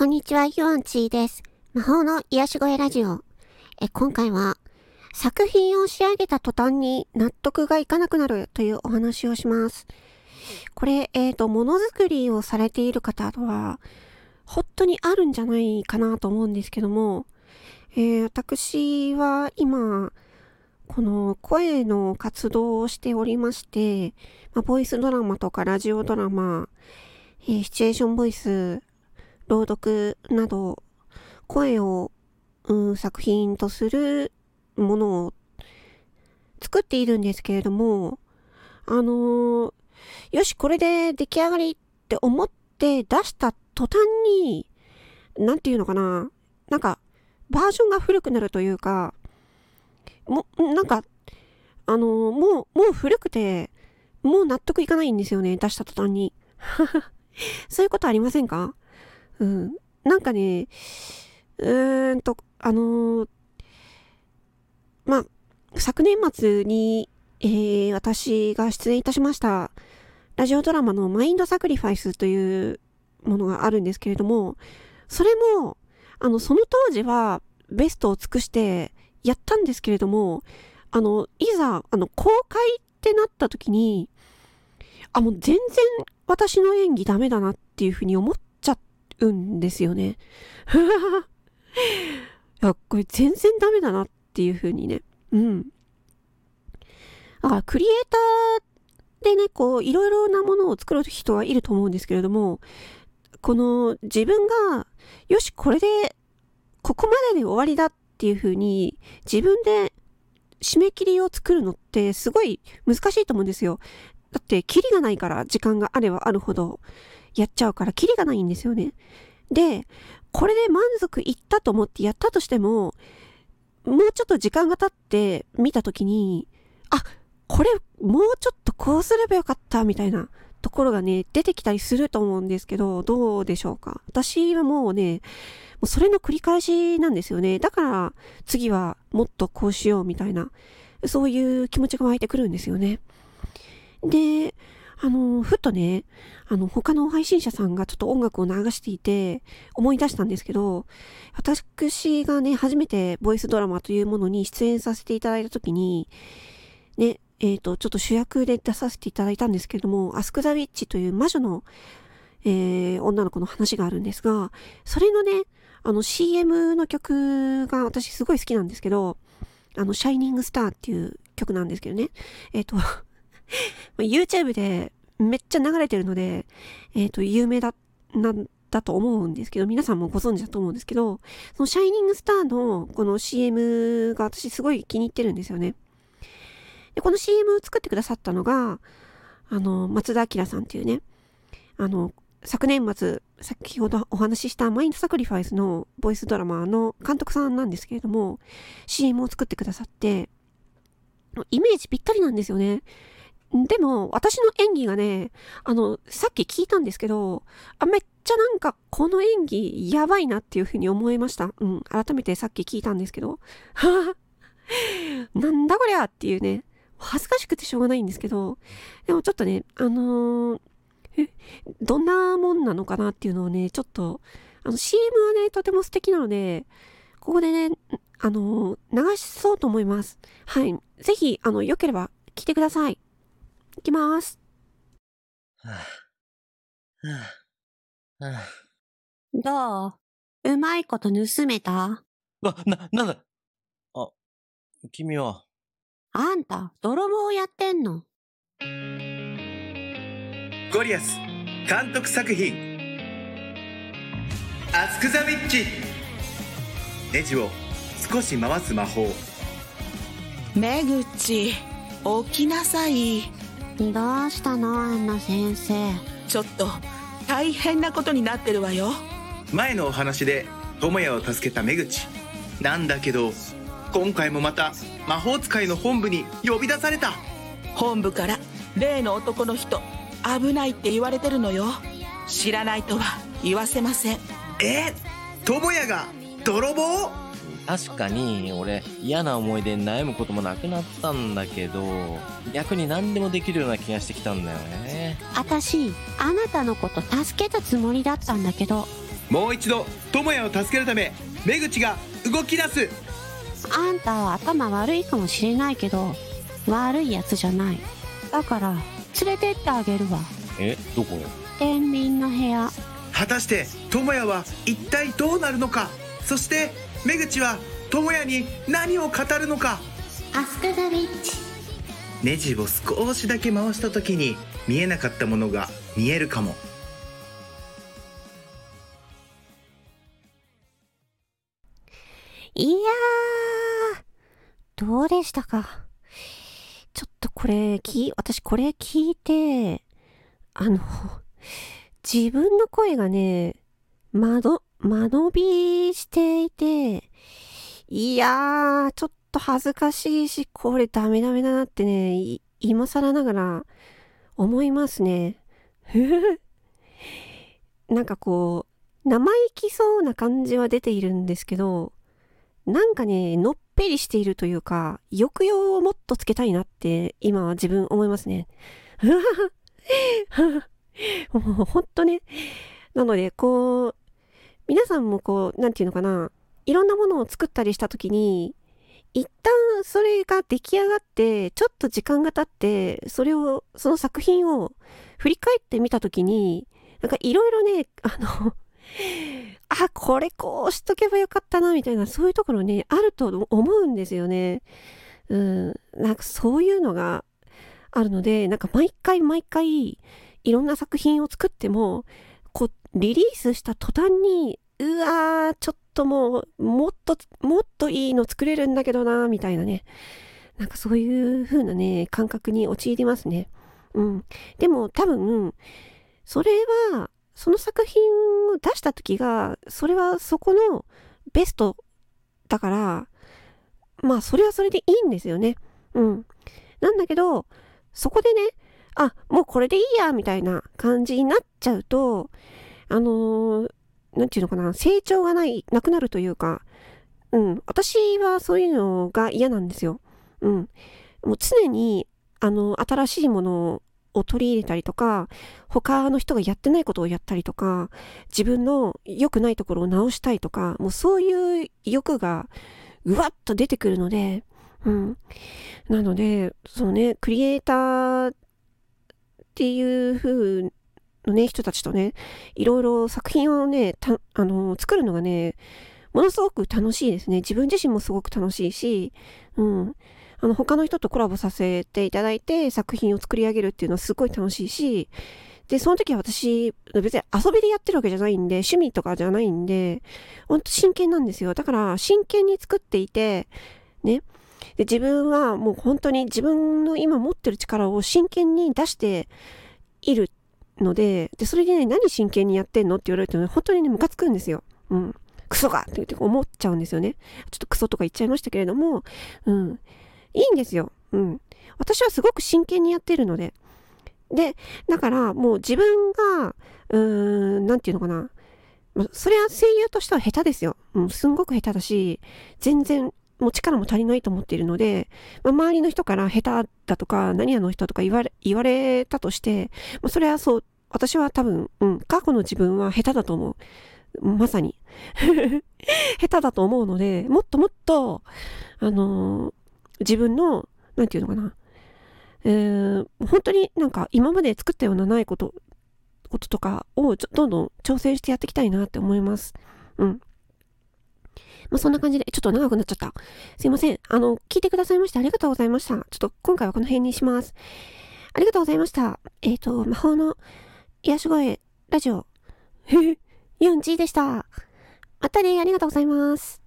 こんにちは、ユアンチーです。魔法の癒し声ラジオ。え、今回は、作品を仕上げた途端に納得がいかなくなるというお話をします。これ、えっ、と、ものづくりをされている方とは、本当にあるんじゃないかなと思うんですけども、えー私は今、この声の活動をしておりまして、まあ、ボイスドラマとかラジオドラマ、えーシチュエーションボイス、朗読など、声を、うん、作品とするものを作っているんですけれども、あのーよし、これで出来上がりって思って出した途端に、なんていうのかな、なんか、バージョンが古くなるというか、も、なんか、あのーもう、もう古くて、もう納得いかないんですよね、出した途端に。そういうことありませんか？うん。なんかね、うーんと、あのーまあ、昨年末に、えー私が出演いたしました、ラジオドラマのマインドサクリファイスというものがあるんですけれども、それも、あの、その当時はベストを尽くしてやったんですけれども、あの、いざ、あの、公開ってなった時に、あ、もう全然私の演技ダメだなっていうふうに思っちゃうんですよね。いや、これ全然ダメだなっていうふうにね。うん。だから、クリエイターでね、こう、いろいろなものを作る人はいると思うんですけれども、この自分が、よし、これで、ここまでで終わりだっていうふうに、自分で締め切りを作るのってすごい難しいと思うんですよ。だって、キリがないから、時間があればあるほど、やっちゃうから、キリがないんですよね。で、これで満足いったと思ってやったとしても、もうちょっと時間が経って見たときに、あ、これもうちょっとこうすればよかったみたいなところがね、出てきたりすると思うんですけど、どうでしょうか私はもうね、もうそれの繰り返しなんですよね。だから次はもっとこうしようみたいな、そういう気持ちが湧いてくるんですよね。で、あの、ふっとね、あの、他の配信者さんがちょっと音楽を流していて、思い出したんですけど、私がね、初めてボイスドラマというものに出演させていただいたときに、ね、えっ、と、ちょっと主役で出させていただいたんですけれども、アスク・ザ・ウィッチという魔女の、えー女の子の話があるんですが、それのね、あの CM の曲が私すごい好きなんですけど、あの、シャイニング・スターっていう曲なんですけどね、えっ、と、YouTube でめっちゃ流れてるので、えっ、と、有名だ、なんだと思うんですけど、皆さんもご存知だと思うんですけど、そのシャイニングスターのこの CM が私すごい気に入ってるんですよね。で、この CM を作ってくださったのが、あの、松田明さんっていうね、あの、昨年末、先ほどお話ししたマインドサクリファイスのボイスドラマの監督さんなんですけれども、CM を作ってくださって、イメージぴったりなんですよね。でも、私の演技がね、あの、さっき聞いたんですけど、あ、めっちゃなんか、この演技、やばいなっていうふうに思いました。うん、改めてさっき聞いたんですけど、なんだこりゃっていうね、恥ずかしくてしょうがないんですけど、でもちょっとね、あのーどんなもんなのかなっていうのをね、ちょっと、あの、CM はね、とても素敵なので、ここでね、あのー流しそうと思います。はい。ぜひ、あの、良ければ来てください。いきます。はあ。はあ。はあ。どう？うまいこと盗めた？わ、な、なんだ？あ、君は、あんた、泥棒をやってんの？ゴリアス監督作品「アスク・ザ・ウィッチ」ネジを少し回す魔法。めぐち起きなさいどうしたのアンナ先生。ちょっと大変なことになってるわよ。前のお話で智也を助けた目口。なんだけど今回もまた魔法使いの本部に呼び出された。本部から例の男の人危ないって言われてるのよ。知らないとは言わせません。え智也が泥棒？確かに俺嫌な思い出に悩むこともなくなったんだけど逆に何でもできるような気がしてきたんだよね。あたし、あなたのこと助けたつもりだったんだけど、もう一度智也を助けるため目口が動き出す。あんたは頭悪いかもしれないけど悪いやつじゃない。だから連れてってあげるわ。えどこへ？天秤の部屋。果たして智也は一体どうなるのか？そして目口は智也に何を語るのか？アスクザビッチ。ネジを少しだけ回した時に見えなかったものが見えるかも。いやーどうでしたか？ちょっとこれき私これ聞いてあの自分の声がね窓間延びしていていやーちょっと恥ずかしいしこれダメダメだなってね今更ながら思いますね なんかこう生意気そうな感じは出ているんですけどなんかね、のっぺりしているというか、抑揚をもっとつけたいなって、今は自分思いますね。もうほんとね。なので、こう、皆さんもこう、なんていうのかな、いろんなものを作ったりしたときに、一旦それが出来上がって、ちょっと時間が経って、それを、その作品を振り返ってみたときに、なんかいろいろね、あの、あ、これこうしとけばよかったな、みたいな、そういうところね、あると思うんですよね。うん。なんかそういうのがあるので、なんか毎回毎回、いろんな作品を作っても、リリースした途端に、うわー、ちょっともう、もっと、もっといいの作れるんだけどな、みたいなね。なんかそういう風なね、感覚に陥りますね。うん。でも多分、それは、その作品を出した時が、それはそこのベストだから、まあそれはそれでいいんですよね。うん。なんだけど、そこでね、あ、もうこれでいいや、みたいな感じになっちゃうと、あのーていうのかな、成長がない、なくなるというか、うん、私はそういうのが嫌なんですよ。うん。もう常に、あの、新しいものを取り入れたりとか、他の人がやってないことをやったりとか、自分の良くないところを直したいとか、もうそういう欲がうわっと出てくるので、うん。なので、そのね、クリエイターっていう風のね、人たちとね、いろいろ作品をね、あの、作るのがね、ものすごく楽しいですね。自分自身もすごく楽しいし、うん。あの、他の人とコラボさせていただいて作品を作り上げるっていうのはすごい楽しいし、で、その時は私、別に遊びでやってるわけじゃないんで、趣味とかじゃないんで、ほんと真剣なんですよ。だから、真剣に作っていて、ね。で、自分はもう本当に自分の今持ってる力を真剣に出しているので、で、それでね、何真剣にやってんのって言われるとね、本当にね、ムカつくんですよ。うん。クソがって思っちゃうんですよね。ちょっとクソとか言っちゃいましたけれども、うん。いいんですよ。うん。私はすごく真剣にやってるので。で、だからもう自分が、うーん、なんていうのかな。まそれは声優としては下手ですよ。うん、すんごく下手だし、全然もう力も足りないと思っているので、まあ、周りの人から下手だとか、何やの人とか言われ、言われたとして、まあ、それはそう、私は多分、うん、過去の自分は下手だと思う。まさに。下手だと思うので、もっともっと、あのー自分の、なんていうのかな。えー、本当になんか今まで作ったようなないこと、こととかをどんどん挑戦してやっていきたいなって思います。うん。まあ、そんな感じで、ちょっと長くなっちゃった。すいません。あの、聞いてくださいましてありがとうございました。ちょっと今回はこの辺にします。ありがとうございました。えっ、と、魔法の癒し声ラジオ、ユンチーでした。またね、ありがとうございます。